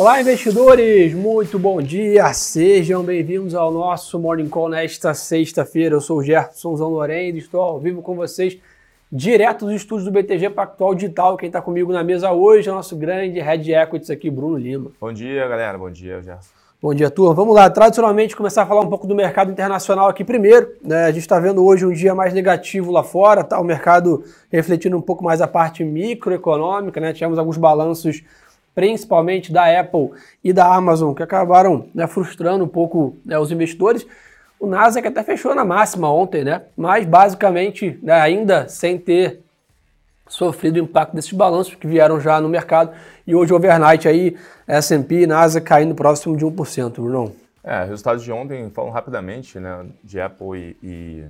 Olá, investidores! Muito bom dia! Sejam bem-vindos ao nosso Morning Call nesta sexta-feira. Eu sou o Gerson Zanlorendo e estou ao vivo com vocês, direto dos estúdios do BTG Pactual Digital. Quem está comigo na mesa hoje é o nosso grande Red Equities aqui, Bruno Lima. Bom dia, galera. Bom dia, Gerson. Bom dia, turma. Vamos lá, tradicionalmente começar a falar um pouco do mercado internacional aqui primeiro. Né? A gente está vendo hoje um dia mais negativo lá fora, tá? o mercado refletindo um pouco mais a parte microeconômica, né? Tivemos alguns balanços, principalmente da Apple e da Amazon, que acabaram né, frustrando um pouco né, os investidores. O Nasdaq até fechou na máxima ontem, né? Mas basicamente, né, ainda sem ter sofrido o impacto desses balanços que vieram já no mercado. E hoje, overnight, aí, S&P e NASA caindo próximo de 1%, Bruno. É, resultados de ontem, falam rapidamente, né, de Apple e, e,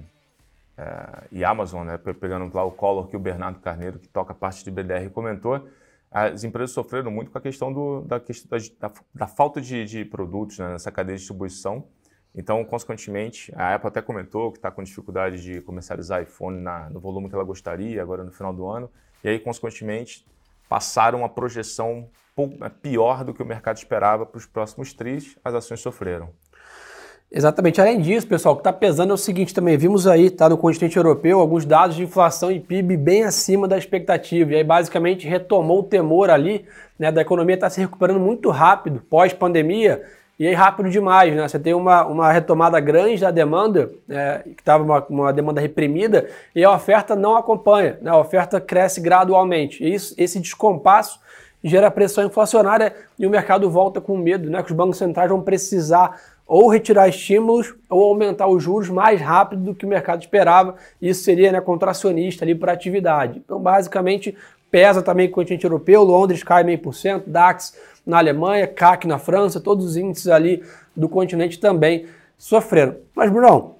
é, e, Amazon, né, pegando lá o Collor que o Bernardo Carneiro, que toca parte de BDR, comentou, as empresas sofreram muito com a questão do, da, da, da falta de, de produtos né, nessa cadeia de distribuição, então, consequentemente, a Apple até comentou que está com dificuldade de comercializar iPhone na, no volume que ela gostaria agora no final do ano. E aí, consequentemente, passaram uma projeção pior do que o mercado esperava para os próximos tris, as ações sofreram. Exatamente. Além disso, pessoal, o que está pesando é o seguinte também. Vimos aí, tá, no continente europeu, alguns dados de inflação e PIB bem acima da expectativa. E aí, basicamente, retomou o temor ali né, da economia estar tá se recuperando muito rápido pós-pandemia e aí rápido demais, né? Você tem uma, uma retomada grande da demanda, é, que estava uma, uma, demanda reprimida, e a oferta não acompanha, né? A oferta cresce gradualmente. E isso, esse descompasso gera pressão inflacionária e o mercado volta com medo, né? Que os bancos centrais vão precisar ou retirar estímulos ou aumentar os juros mais rápido do que o mercado esperava. Isso seria né, contracionista ali para a atividade. Então, basicamente, pesa também o continente europeu, Londres cai meio por cento, DAX na Alemanha, CAC na França, todos os índices ali do continente também sofreram. Mas, Bruno,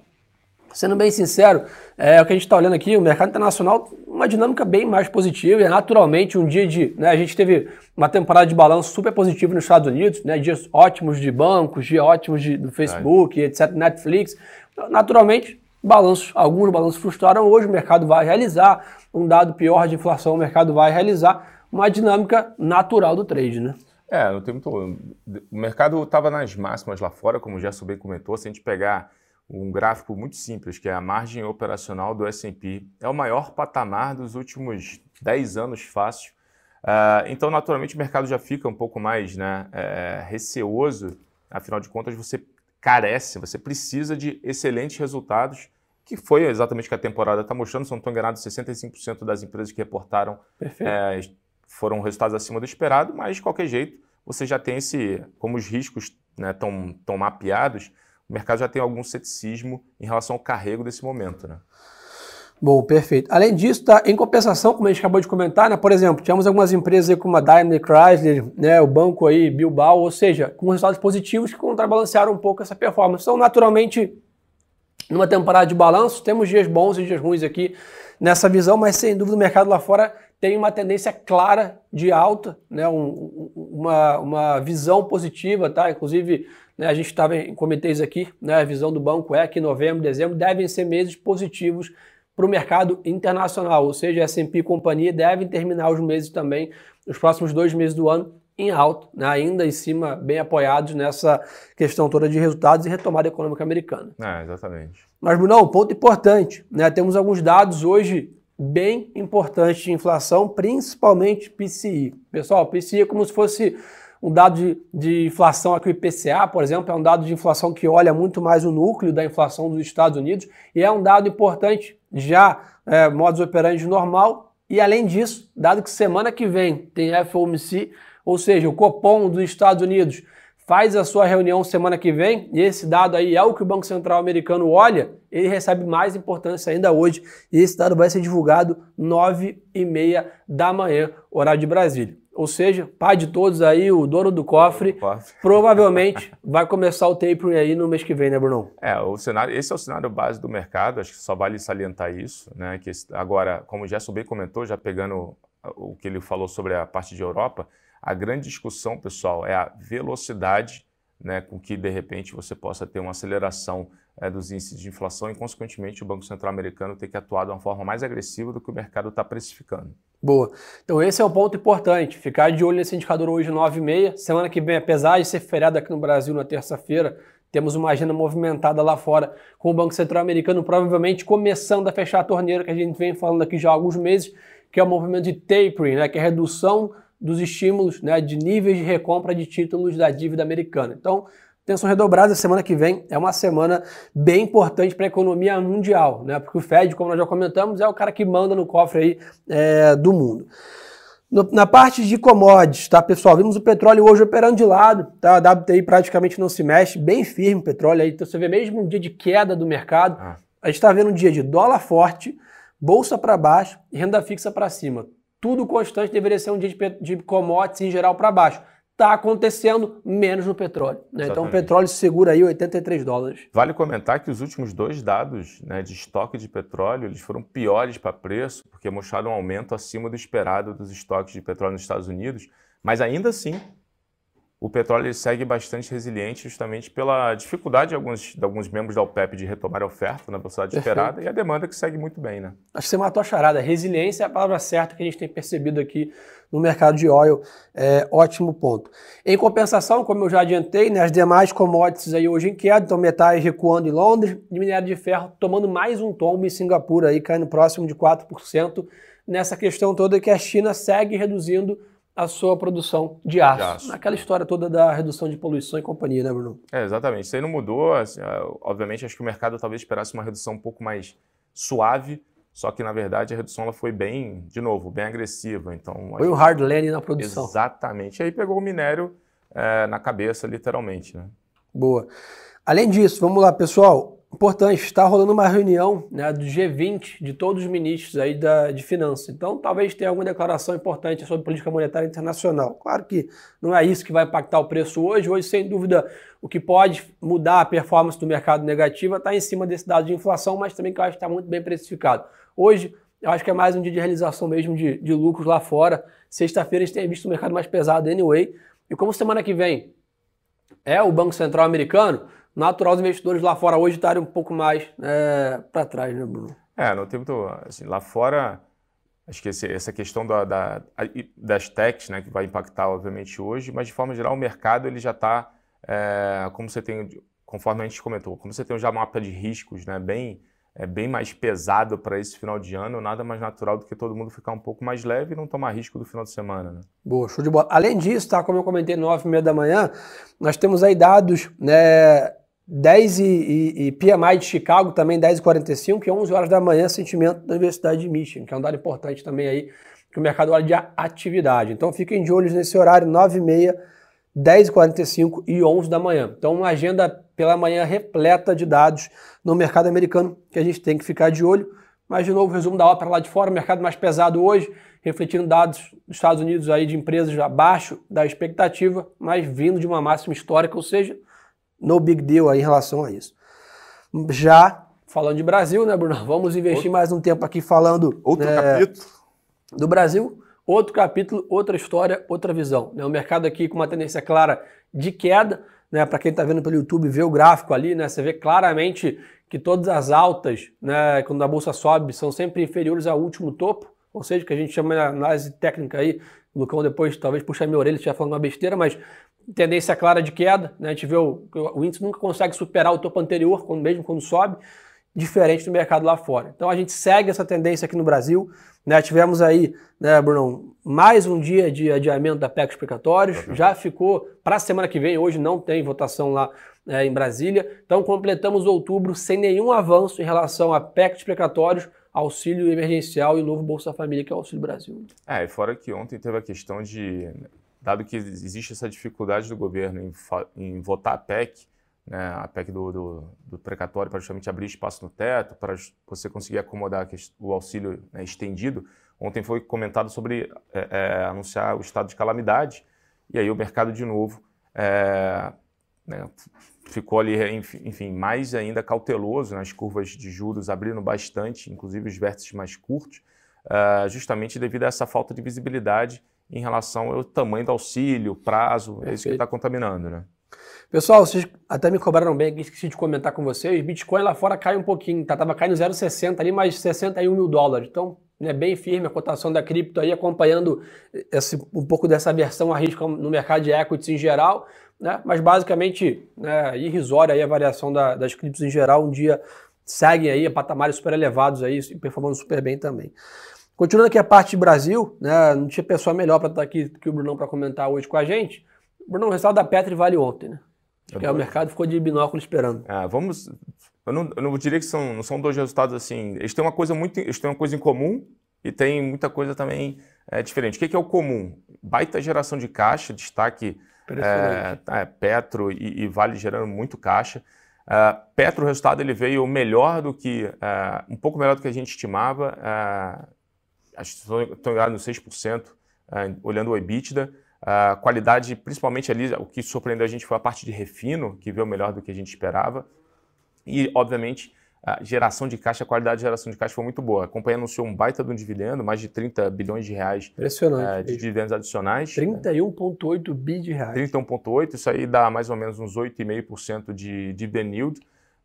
sendo bem sincero, é o que a gente está olhando aqui, o mercado internacional, uma dinâmica bem mais positiva, e é naturalmente um dia de. Né, a gente teve uma temporada de balanço super positiva nos Estados Unidos, né, dias ótimos de bancos, dias ótimos de, do Facebook, é. etc., Netflix. Naturalmente, balanços, alguns balanços frustraram, hoje o mercado vai realizar, um dado pior de inflação, o mercado vai realizar uma dinâmica natural do trade, né? É, não tem muito. O mercado estava nas máximas lá fora, como o Gerson bem comentou. Se a gente pegar um gráfico muito simples, que é a margem operacional do S&P, é o maior patamar dos últimos 10 anos fácil. Uh, então, naturalmente, o mercado já fica um pouco mais né, é, receoso. Afinal de contas, você carece, você precisa de excelentes resultados, que foi exatamente o que a temporada está mostrando. Se não estou enganado, 65% das empresas que reportaram é, foram resultados acima do esperado, mas de qualquer jeito você já tem esse, como os riscos estão né, tão mapeados, o mercado já tem algum ceticismo em relação ao carrego desse momento. Né? Bom, perfeito. Além disso, tá, em compensação, como a gente acabou de comentar, né, por exemplo, tínhamos algumas empresas como a Daimler Chrysler, né, o banco aí, Bilbao, ou seja, com resultados positivos que contrabalancearam um pouco essa performance. Então, naturalmente, numa temporada de balanço, temos dias bons e dias ruins aqui nessa visão, mas sem dúvida o mercado lá fora tem uma tendência clara de alta, né, um, uma, uma visão positiva, tá? Inclusive, né, a gente estava em comitês aqui, né, a visão do banco é que novembro, dezembro devem ser meses positivos para o mercado internacional, ou seja, S&P e companhia devem terminar os meses também, os próximos dois meses do ano, em alto, né, ainda em cima, bem apoiados nessa questão toda de resultados e retomada econômica americana. É, exatamente. Mas, Bruno, ponto importante, né, temos alguns dados hoje bem importante de inflação, principalmente PCI. Pessoal, PCI é como se fosse um dado de, de, inflação aqui, o IPCA, por exemplo, é um dado de inflação que olha muito mais o núcleo da inflação dos Estados Unidos e é um dado importante já é, modus operandi normal. E além disso, dado que semana que vem tem FOMC, ou seja, o Copom dos Estados Unidos faz a sua reunião semana que vem, e esse dado aí é o que o Banco Central americano olha, ele recebe mais importância ainda hoje, e esse dado vai ser divulgado 9 e meia da manhã, horário de Brasília. Ou seja, pai de todos aí, o dono do cofre, provavelmente vai começar o tapering aí no mês que vem, né, Bruno? É, o cenário, esse é o cenário base do mercado, acho que só vale salientar isso, né? Que agora, como o Gerson bem comentou, já pegando o que ele falou sobre a parte de Europa, a grande discussão, pessoal, é a velocidade né, com que, de repente, você possa ter uma aceleração é, dos índices de inflação e, consequentemente, o Banco Central americano ter que atuar de uma forma mais agressiva do que o mercado está precificando. Boa. Então esse é o ponto importante, ficar de olho nesse indicador hoje 9,6. Semana que vem, apesar de ser feriado aqui no Brasil na terça-feira, temos uma agenda movimentada lá fora com o Banco Central americano provavelmente começando a fechar a torneira que a gente vem falando aqui já há alguns meses, que é o movimento de tapering, né, que é a redução dos estímulos né, de níveis de recompra de títulos da dívida americana. Então, Atenção redobrada, semana que vem é uma semana bem importante para a economia mundial, né? Porque o Fed, como nós já comentamos, é o cara que manda no cofre aí é, do mundo. No, na parte de commodities, tá, pessoal? Vimos o petróleo hoje operando de lado, tá? A WTI praticamente não se mexe, bem firme o petróleo aí. Então você vê mesmo um dia de queda do mercado. Ah. A gente está vendo um dia de dólar forte, bolsa para baixo e renda fixa para cima. Tudo constante deveria ser um dia de, de commodities em geral para baixo está acontecendo menos no petróleo. Né? Então o petróleo segura aí 83 dólares. Vale comentar que os últimos dois dados né, de estoque de petróleo eles foram piores para preço, porque mostraram um aumento acima do esperado dos estoques de petróleo nos Estados Unidos, mas ainda assim o petróleo segue bastante resiliente justamente pela dificuldade de alguns, de alguns membros da OPEP de retomar a oferta na velocidade Perfeito. esperada e a demanda que segue muito bem. Né? Acho que você matou a charada. Resiliência é a palavra certa que a gente tem percebido aqui no mercado de óleo. É, ótimo ponto. Em compensação, como eu já adiantei, né, as demais commodities aí hoje em queda, então metais recuando em Londres e minério de ferro tomando mais um tombo em Singapura, aí, caindo próximo de 4%, nessa questão toda que a China segue reduzindo a sua produção de aço. de aço. Naquela história toda da redução de poluição e companhia, né, Bruno? É, exatamente. Isso aí não mudou. Assim, obviamente, acho que o mercado talvez esperasse uma redução um pouco mais suave, só que, na verdade, a redução ela foi bem, de novo, bem agressiva. Então, foi um hard landing na produção. Exatamente. E aí pegou o minério é, na cabeça, literalmente. Né? Boa. Além disso, vamos lá, pessoal. Importante, está rolando uma reunião né, do G20 de todos os ministros aí da, de finanças. Então, talvez tenha alguma declaração importante sobre política monetária internacional. Claro que não é isso que vai impactar o preço hoje. Hoje, sem dúvida, o que pode mudar a performance do mercado negativa está em cima desse dado de inflação, mas também que eu acho que está muito bem precificado. Hoje, eu acho que é mais um dia de realização mesmo de, de lucros lá fora. Sexta-feira a gente tem visto o mercado mais pesado anyway. E como semana que vem é o Banco Central americano, natural os investidores lá fora hoje estarem um pouco mais é, para trás, né, Bruno? É, no tempo assim, lá fora, acho que esse, essa questão da, da, das techs, né, que vai impactar obviamente hoje, mas de forma geral o mercado ele já está, é, como você tem, conforme a gente comentou, como você tem já um mapa de riscos, né, bem é bem mais pesado para esse final de ano, nada mais natural do que todo mundo ficar um pouco mais leve e não tomar risco do final de semana. Né? Boa, show de bola. Além disso, tá, como eu comentei, 9 e meia da manhã, nós temos aí dados né, 10 e, e, e PMI de Chicago também 10 e 45 e 11 horas da manhã sentimento da Universidade de Michigan, que é um dado importante também aí que o mercado olha de atividade. Então fiquem de olho nesse horário 9 e meia, 10 e 45 e 11 da manhã. Então uma agenda pela manhã repleta de dados no mercado americano que a gente tem que ficar de olho. Mas de novo, resumo da ópera lá de fora, mercado mais pesado hoje, refletindo dados dos Estados Unidos aí de empresas abaixo da expectativa, mas vindo de uma máxima histórica, ou seja, no big deal aí em relação a isso. Já falando de Brasil, né, Bruno? Vamos investir outro, mais um tempo aqui falando. Outro né, capítulo. Do Brasil. Outro capítulo, outra história, outra visão. Né? O mercado aqui com uma tendência clara de queda. Né? Para quem está vendo pelo YouTube, vê o gráfico ali, né? Você vê claramente que todas as altas, né, quando a bolsa sobe, são sempre inferiores ao último topo, ou seja, que a gente chama de análise técnica aí, o Lucão depois talvez puxar minha orelha se estiver falando uma besteira, mas tendência clara de queda, né? A gente vê o, o índice nunca consegue superar o topo anterior, quando, mesmo quando sobe, diferente do mercado lá fora. Então a gente segue essa tendência aqui no Brasil. Né? Tivemos aí, né, Bruno, mais um dia de adiamento da PEC explicatórios. Uhum. Já ficou para a semana que vem, hoje não tem votação lá é, em Brasília. Então completamos outubro sem nenhum avanço em relação a PEC explicatórios, auxílio emergencial e novo Bolsa Família, que é o Auxílio Brasil. É, e fora que ontem teve a questão de dado que existe essa dificuldade do governo em, em votar a PEC, né, a PEC do, do, do, precatório para justamente abrir espaço no teto, para você conseguir acomodar o auxílio né, estendido. Ontem foi comentado sobre é, é, anunciar o estado de calamidade, e aí o mercado, de novo, é, né, ficou ali, enfim, mais ainda cauteloso, né, curvas de juros abrindo bastante, inclusive os vértices mais curtos, uh, justamente devido a essa falta de visibilidade em relação ao tamanho do auxílio, prazo, é isso que está contaminando, né? Pessoal, vocês até me cobraram bem aqui, esqueci de comentar com vocês. Bitcoin lá fora cai um pouquinho, tá? Tava caindo 0,60 ali, mais 61 mil dólares. Então, né, bem firme a cotação da cripto aí, acompanhando esse, um pouco dessa versão a risco no mercado de equities em geral, né? Mas basicamente, né, irrisória aí a variação da, das criptos em geral. Um dia seguem aí a patamares super elevados aí, performando super bem também. Continuando aqui a parte de Brasil, né, não tinha pessoa melhor para estar aqui que o Brunão para comentar hoje com a gente. Brunão, o resultado da Petri vale ontem, né? Acho que é, o mercado ficou de binóculo esperando. Ah, vamos. Eu não, eu não diria que são, não são dois resultados assim. Eles têm uma coisa muito. Eles têm uma coisa em comum e tem muita coisa também é, diferente. O que é, que é o comum? Baita geração de caixa, destaque é, é, Petro e, e, Vale gerando muito caixa. Uh, Petro, o resultado ele veio melhor do que, uh, um pouco melhor do que a gente estimava, uh, acho que estou engano, 6%, uh, olhando o EBITDA. A qualidade, principalmente ali, o que surpreendeu a gente foi a parte de refino, que veio melhor do que a gente esperava. E, obviamente, a geração de caixa, a qualidade de geração de caixa foi muito boa. A companhia anunciou um baita de um dividendo, mais de 30 bilhões de reais uh, de dividendos adicionais. 31,8 né? bi de reais. 31,8, isso aí dá mais ou menos uns 8,5% de dividend yield.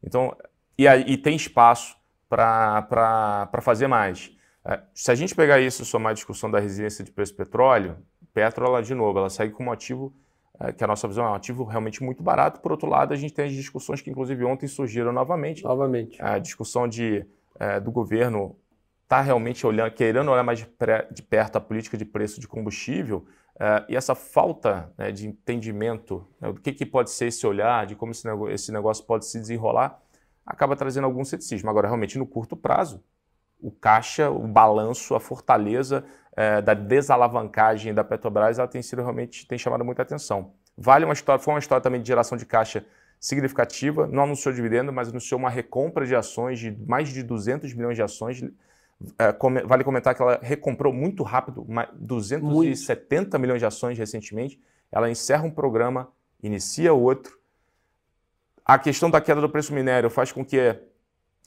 Então, e, aí, e tem espaço para fazer mais. Uh, se a gente pegar isso e somar a discussão da resiliência de preço do petróleo, Petro, ela, de novo, ela segue como ativo é, que a nossa visão é um ativo realmente muito barato. Por outro lado, a gente tem as discussões que, inclusive, ontem surgiram novamente. Novamente. A discussão de, é, do governo está realmente olhando, querendo olhar mais de, perto a política de preço de combustível é, e essa falta né, de entendimento né, do que, que, pode ser esse olhar, de como esse negócio pode se desenrolar, acaba trazendo algum ceticismo. Agora, realmente, no curto prazo, o caixa, o balanço, a fortaleza é, da desalavancagem da Petrobras, ela tem sido realmente tem chamado muita atenção. Vale uma história, foi uma história também de geração de caixa significativa, não anunciou dividendo, mas anunciou uma recompra de ações de mais de 200 milhões de ações. É, vale comentar que ela recomprou muito rápido, 270 muito. milhões de ações recentemente. Ela encerra um programa, inicia outro. A questão da queda do preço minério faz com que,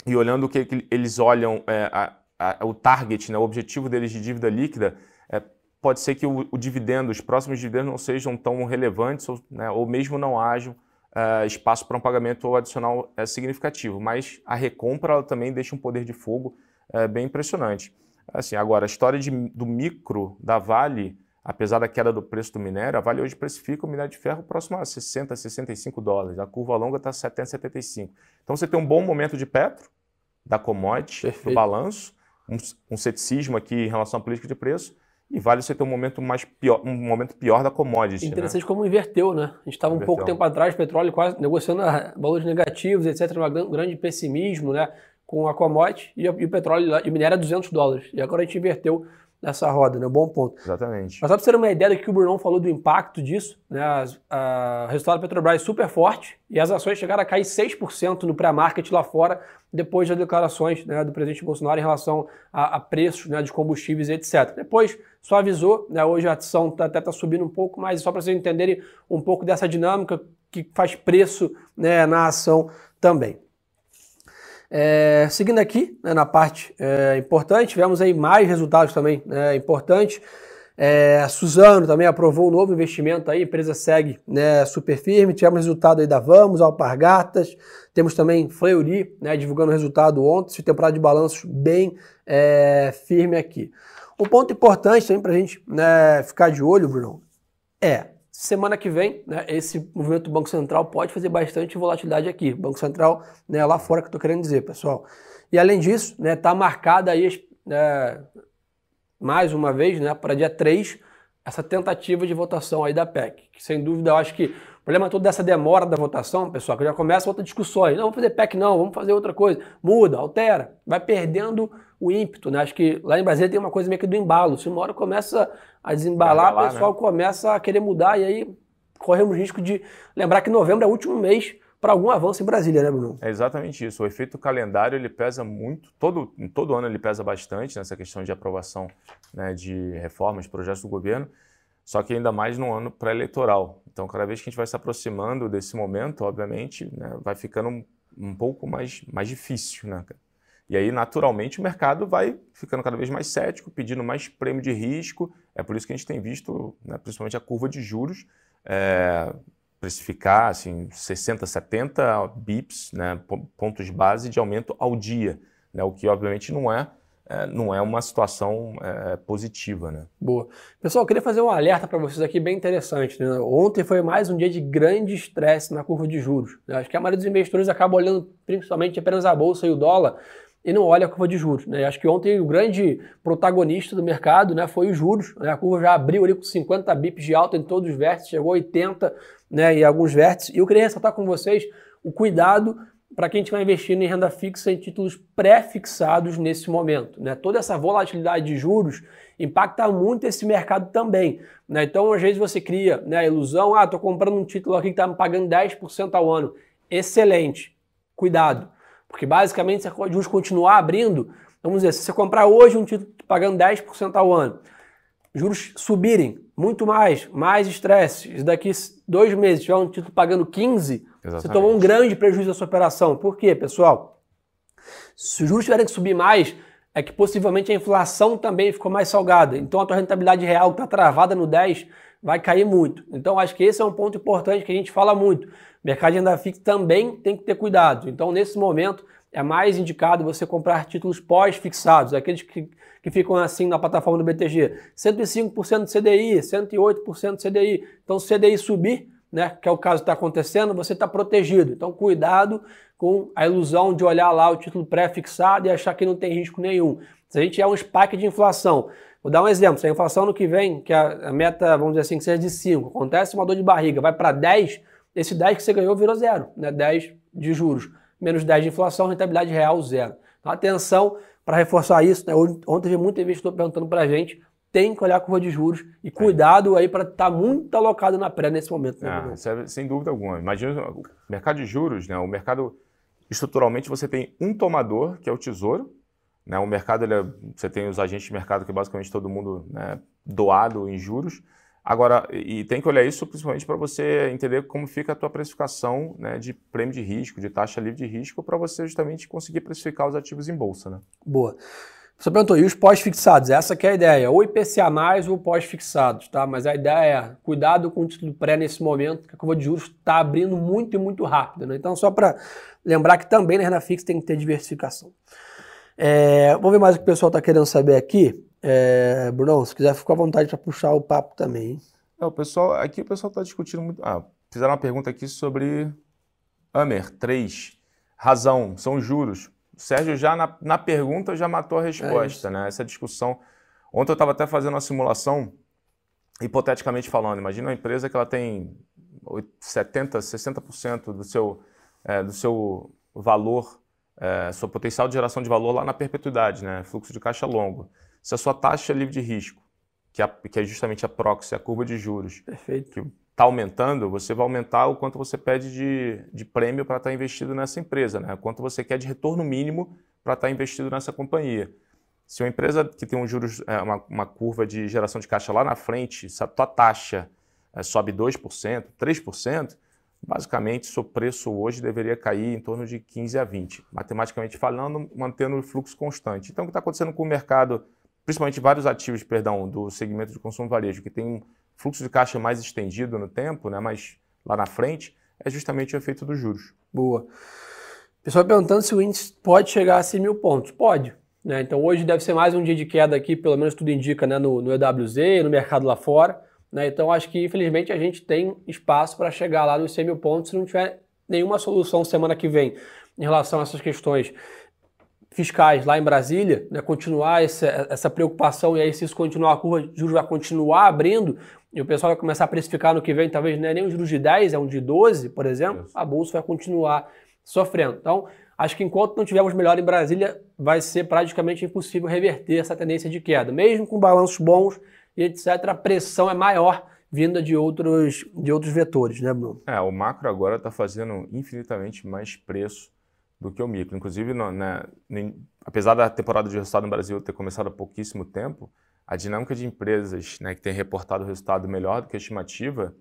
e olhando o que eles olham, é, a, a, o target, né, o objetivo deles de dívida líquida, é, pode ser que o, o, dividendo, os próximos dividendos não sejam tão relevantes ou, né, ou mesmo não hajam uh, espaço para um pagamento adicional uh, significativo. Mas a recompra também deixa um poder de fogo uh, bem impressionante. Assim, agora, a história de, do micro da Vale, apesar da queda do preço do minério, a Vale hoje precifica o minério de ferro próximo a 60, 65 dólares. A curva longa está 70, 75. Então você tem um bom momento de petro, da commodity, do balanço, um, um ceticismo aqui em relação à política de preço, e vale você ter um momento mais pior, um momento pior da commodity. Né? Interessante né? como inverteu, né? A gente estava um pouco tempo atrás, petróleo quase negociando valores negativos, etc., um grande pessimismo, né? Com a commodity e, o petróleo e o minério a 200 dólares. E agora a gente inverteu nessa roda, né? Bom ponto. Exatamente. Mas só para você ter uma ideia do que o Brunão falou do impacto disso, né? o resultado da Petrobras super forte e as ações chegaram a cair 6% no pré-market lá fora depois das declarações né, do presidente Bolsonaro em relação a, a preços né, de combustíveis, etc. Depois suavizou, né? Hoje a ação tá, até está subindo um pouco, mas só para vocês entenderem um pouco dessa dinâmica que faz preço né, na ação também. É, seguindo aqui, né, na parte é, importante, tivemos aí mais resultados também né, importantes. É, Suzano também aprovou um novo investimento aí, a empresa segue né, super firme. Tivemos resultado aí da Vamos, Alpargatas, temos também Fleury, né, divulgando o resultado ontem, temporada de balanços bem é, firme aqui. Um ponto importante também para a gente né, ficar de olho, Bruno, é Semana que vem, né, esse movimento do Banco Central pode fazer bastante volatilidade aqui. Banco Central né, lá fora que eu estou querendo dizer, pessoal. E além disso, está né, tá marcada aí, né, mais uma vez, né, para dia 3, essa tentativa de votação aí da PEC. Que sem dúvida eu acho que o problema todo dessa demora da votação, pessoal, que já começa outra discussões. Não, vamos fazer PEC não, vamos fazer outra coisa. Muda, altera, vai perdendo o ímpeto, né? Acho que lá em Brasília tem uma coisa meio que do embalo. Se uma hora começa a desembalar, o pessoal né? começa a querer mudar e aí corremos risco de lembrar que novembro é o último mês para algum avanço em Brasília, né, Bruno? É exatamente isso. O efeito calendário ele pesa muito, todo, todo ano ele pesa bastante nessa questão de aprovação né, de reformas, projetos do governo, só que ainda mais no ano pré-eleitoral. Então, cada vez que a gente vai se aproximando desse momento, obviamente, né, vai ficando um, um pouco mais, mais difícil, né, e aí, naturalmente, o mercado vai ficando cada vez mais cético, pedindo mais prêmio de risco. É por isso que a gente tem visto, né, principalmente a curva de juros, é, precificar assim, 60, 70 bips, né, pontos base de aumento ao dia, né, o que obviamente não é, é não é uma situação é, positiva. Né? Boa. Pessoal, eu queria fazer um alerta para vocês aqui bem interessante. Né? Ontem foi mais um dia de grande estresse na curva de juros. Né? Acho que a maioria dos investidores acaba olhando principalmente apenas a bolsa e o dólar, e não olha a curva de juros. Né? Acho que ontem o grande protagonista do mercado né, foi os juros. Né? A curva já abriu ali com 50 bips de alta em todos os vértices, chegou a 80 né, em alguns vértices. E eu queria ressaltar com vocês o cuidado para quem estiver investindo em renda fixa em títulos pré-fixados nesse momento. Né? Toda essa volatilidade de juros impacta muito esse mercado também. Né? Então, às vezes você cria né, a ilusão, ah, estou comprando um título aqui que está me pagando 10% ao ano. Excelente. Cuidado. Porque basicamente, se a juros continuar abrindo, vamos dizer, se você comprar hoje um título pagando 10% ao ano, juros subirem muito mais, mais estresse, e daqui dois meses tiver um título pagando 15%, Exatamente. você tomou um grande prejuízo da sua operação. Por quê, pessoal? Se os juros tiverem que subir mais, é que possivelmente a inflação também ficou mais salgada. Então a tua rentabilidade real está travada no 10 vai cair muito. Então acho que esse é um ponto importante que a gente fala muito. Mercado de renda fixa também tem que ter cuidado. Então nesse momento é mais indicado você comprar títulos pós-fixados, aqueles que, que ficam assim na plataforma do BTG. 105% de CDI, 108% de CDI. Então se o CDI subir, né, que é o caso que está acontecendo, você está protegido. Então cuidado com a ilusão de olhar lá o título pré-fixado e achar que não tem risco nenhum. Se a gente é um spike de inflação, Vou dar um exemplo. Se a inflação no que vem, que a, meta, vamos dizer assim, que seja de 5, acontece uma dor de barriga, vai para 10, esse 10 que você ganhou virou zero, né? 10 de juros, menos 10 de inflação, rentabilidade real zero. Então, atenção para reforçar isso. Né? Ontem vi muito investidor perguntando para a gente, tem que olhar a curva de juros e cuidado aí para estar tá muito alocado na pré nesse momento. Né? Ah, é, sem dúvida alguma. Imagina o mercado de juros, né? o mercado, estruturalmente, você tem um tomador, que é o tesouro, né? O mercado, é, você tem os agentes de mercado que basicamente todo mundo né, doado em juros. Agora, e tem que olhar isso principalmente para você entender como fica a tua precificação né, de prêmio de risco, de taxa livre de risco, para você justamente conseguir precificar os ativos em bolsa. Né? Boa. Você perguntou, e os pós-fixados? Essa é a ideia, ou IPCA+, ou pós-fixados, tá? Mas a ideia é, cuidado com o título pré nesse momento, que a curva de juros está abrindo muito e muito rápido, né? Então, só para lembrar que também na renda fixa tem que ter diversificação. É, vamos ver mais o que o pessoal está querendo saber aqui. É, Bruno, se quiser, fica à vontade para puxar o papo também. É, o pessoal, aqui o pessoal está discutindo muito. Ah, fizeram uma pergunta aqui sobre Amer 3. Razão, são juros. O Sérgio já na, na pergunta já matou a resposta, é né? Essa discussão. Ontem eu estava até fazendo uma simulação, hipoteticamente falando. Imagina uma empresa que ela tem 70%, 60% do seu, é, do seu valor é, seu potencial de geração de valor lá na perpetuidade, né? fluxo de caixa longo. Se a sua taxa livre de risco, que é, que é justamente a proxy, a curva de juros, Perfeito. que está aumentando, você vai aumentar o quanto você pede de, de prêmio para estar tá investido nessa empresa, né? quanto você quer de retorno mínimo para estar tá investido nessa companhia. Se uma empresa que tem um juros, é, uma, uma, curva de geração de caixa lá na frente, se a tua taxa é, sobe 2%, 3%, Basicamente, seu preço hoje deveria cair em torno de 15 a 20, matematicamente falando, mantendo o fluxo constante. Então, o que está acontecendo com o mercado, principalmente vários ativos, perdão, do segmento de consumo varejo, que tem um fluxo de caixa mais estendido no tempo, né, mas lá na frente, é justamente o efeito dos juros. Boa. Pessoal perguntando se o índice pode chegar a 100 mil pontos. Pode. Né? Então, hoje deve ser mais um dia de queda aqui, pelo menos tudo indica, né, no, no EWZ, no mercado lá fora. Né? Então, acho que infelizmente a gente tem espaço para chegar lá nos 100 mil pontos se não tiver nenhuma solução semana que vem em relação a essas questões fiscais lá em Brasília, né? continuar essa, essa preocupação e aí se isso continuar, a curva de juros vai continuar abrindo e o pessoal vai começar a precificar no que vem, talvez não é nem um juros de 10, é um de 12, por exemplo, a bolsa vai continuar sofrendo. Então, acho que enquanto não tivermos melhor em Brasília, vai ser praticamente impossível reverter essa tendência de queda. Mesmo com balanços bons, e etc., a pressão é maior vinda de outros, de outros vetores, né, Bruno? É, o macro agora está fazendo infinitamente mais preço do que o micro. Inclusive, né, apesar da temporada de resultado no Brasil ter começado há pouquíssimo tempo, a dinâmica de empresas né, que têm reportado resultado melhor do que a estimativa,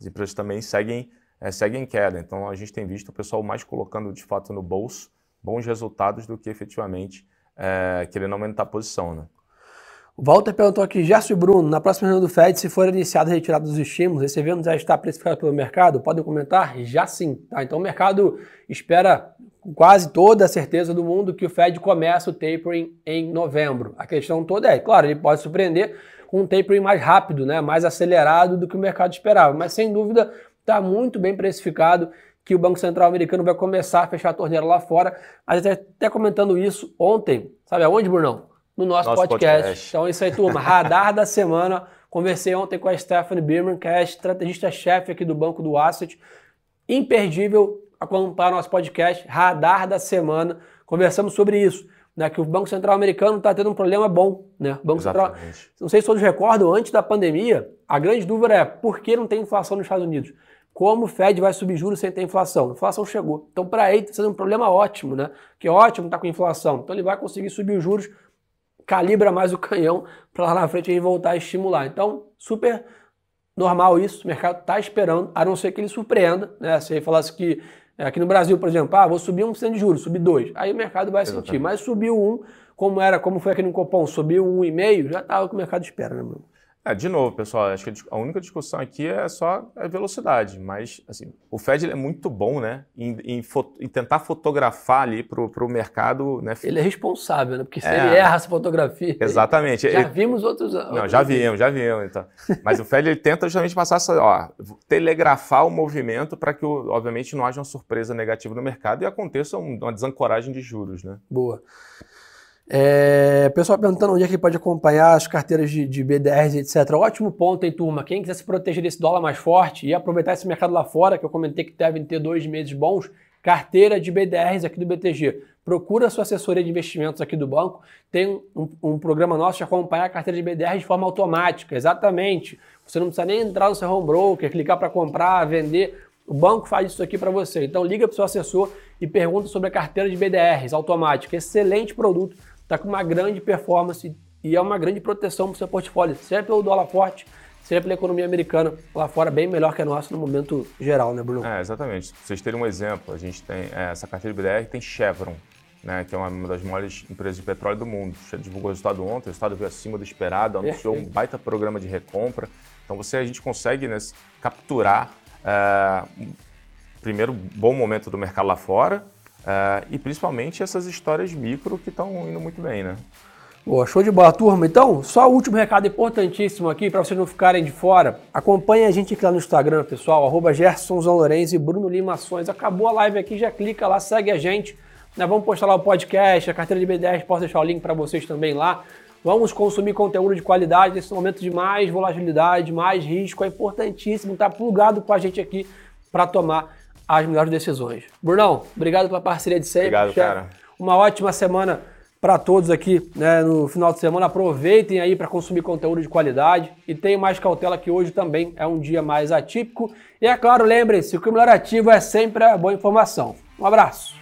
as empresas também seguem, é, seguem em queda. Então, a gente tem visto o pessoal mais colocando, de fato, no bolso bons resultados do que efetivamente é, querendo aumentar a posição. Né? Walter perguntou aqui, Gerson e Bruno, na próxima reunião do FED, se for iniciada a retirada dos estímulos, esse evento já está precificado pelo mercado? Podem comentar? Já sim. Tá? Então o mercado espera com quase toda a certeza do mundo que o Fed começa o tapering em novembro. A questão toda é, claro, ele pode surpreender com um tapering mais rápido, né, mais acelerado do que o mercado esperava, mas sem dúvida está muito bem precificado que o Banco Central americano vai começar a fechar a torneira lá fora. A gente até comentando isso ontem, sabe aonde, Brunão? No nosso, nosso podcast. podcast. Então, é isso aí, turma. Radar da semana. Conversei ontem com a Stephanie Birman, que é estrategista-chefe aqui do Banco do Asset. Imperdível acompanhar nosso podcast, Radar da semana. Conversamos sobre isso. Né, que o Banco Central americano está tendo um problema bom. Né? O Banco Exatamente. Central, não sei se todos recordam, antes da pandemia, a grande dúvida é por que não tem inflação nos Estados Unidos? Como o Fed vai subir juros sem ter inflação? A inflação chegou. Então, para ele, está sendo um problema ótimo, né? Que é ótimo estar tá com inflação. Então, ele vai conseguir subir os juros calibra mais o canhão para lá na frente ele voltar a estimular. Então, super normal isso, o mercado está esperando, a não ser que ele surpreenda, né? Se ele falasse que é, aqui no Brasil, por exemplo, ah, vou subir um de juros, subir dois, aí o mercado vai Exatamente. sentir. Mas subiu um, como era, como foi aqui no Copom, subiu um e meio, já estava o que o mercado espera, né, Bruno? É, de novo, pessoal, acho que a única discussão aqui é só a velocidade, mas assim, o Fed é muito bom né, em, em, em tentar fotografar ali para o mercado. Né? Ele é responsável, né? porque se é, ele erra essa fotografia. Exatamente. Já ele, vimos outros. Não, já vimos, já vimos. Então. Mas o Fed ele tenta justamente passar essa, ó, telegrafar o movimento para que, obviamente, não haja uma surpresa negativa no mercado e aconteça uma desancoragem de juros. Né? Boa. É, pessoal perguntando onde é que pode acompanhar as carteiras de, de BDRs, etc. Ótimo ponto, hein, turma? Quem quiser se proteger desse dólar mais forte e aproveitar esse mercado lá fora, que eu comentei que devem ter dois meses bons, carteira de BDRs aqui do BTG. Procura a sua assessoria de investimentos aqui do banco. Tem um, um programa nosso de acompanhar a carteira de BDRs de forma automática. Exatamente. Você não precisa nem entrar no seu home broker, clicar para comprar, vender. O banco faz isso aqui para você. Então liga para o seu assessor e pergunta sobre a carteira de BDRs automática. Excelente produto está com uma grande performance e é uma grande proteção para o seu portfólio, seja pelo dólar forte, seja pela economia americana lá fora, bem melhor que a nossa no momento geral, né, Bruno? É, exatamente. Para vocês terem um exemplo, a gente tem é, essa carteira de BDR tem Chevron, né, que é uma das maiores empresas de petróleo do mundo. Já divulgou o resultado ontem, o resultado veio acima do esperado, anunciou Perfeito. um baita programa de recompra. Então você a gente consegue né, capturar é, um primeiro bom momento do mercado lá fora Uh, e principalmente essas histórias micro que estão indo muito bem, né? Boa, show de bola, turma. Então, só o último recado importantíssimo aqui para vocês não ficarem de fora. Acompanhe a gente aqui lá no Instagram, pessoal, arroba e Bruno Lima Ações. Acabou a live aqui, já clica lá, segue a gente. Nós vamos postar lá o podcast, a carteira de B10, posso deixar o link para vocês também lá. Vamos consumir conteúdo de qualidade nesse momento de mais volatilidade, mais risco. É importantíssimo estar plugado com a gente aqui para tomar as melhores decisões. Brunão, obrigado pela parceria de sempre. Obrigado, cara. Uma ótima semana para todos aqui né, no final de semana. Aproveitem aí para consumir conteúdo de qualidade e tenham mais cautela que hoje também é um dia mais atípico. E é claro, lembrem-se, que o melhor ativo é sempre a boa informação. Um abraço.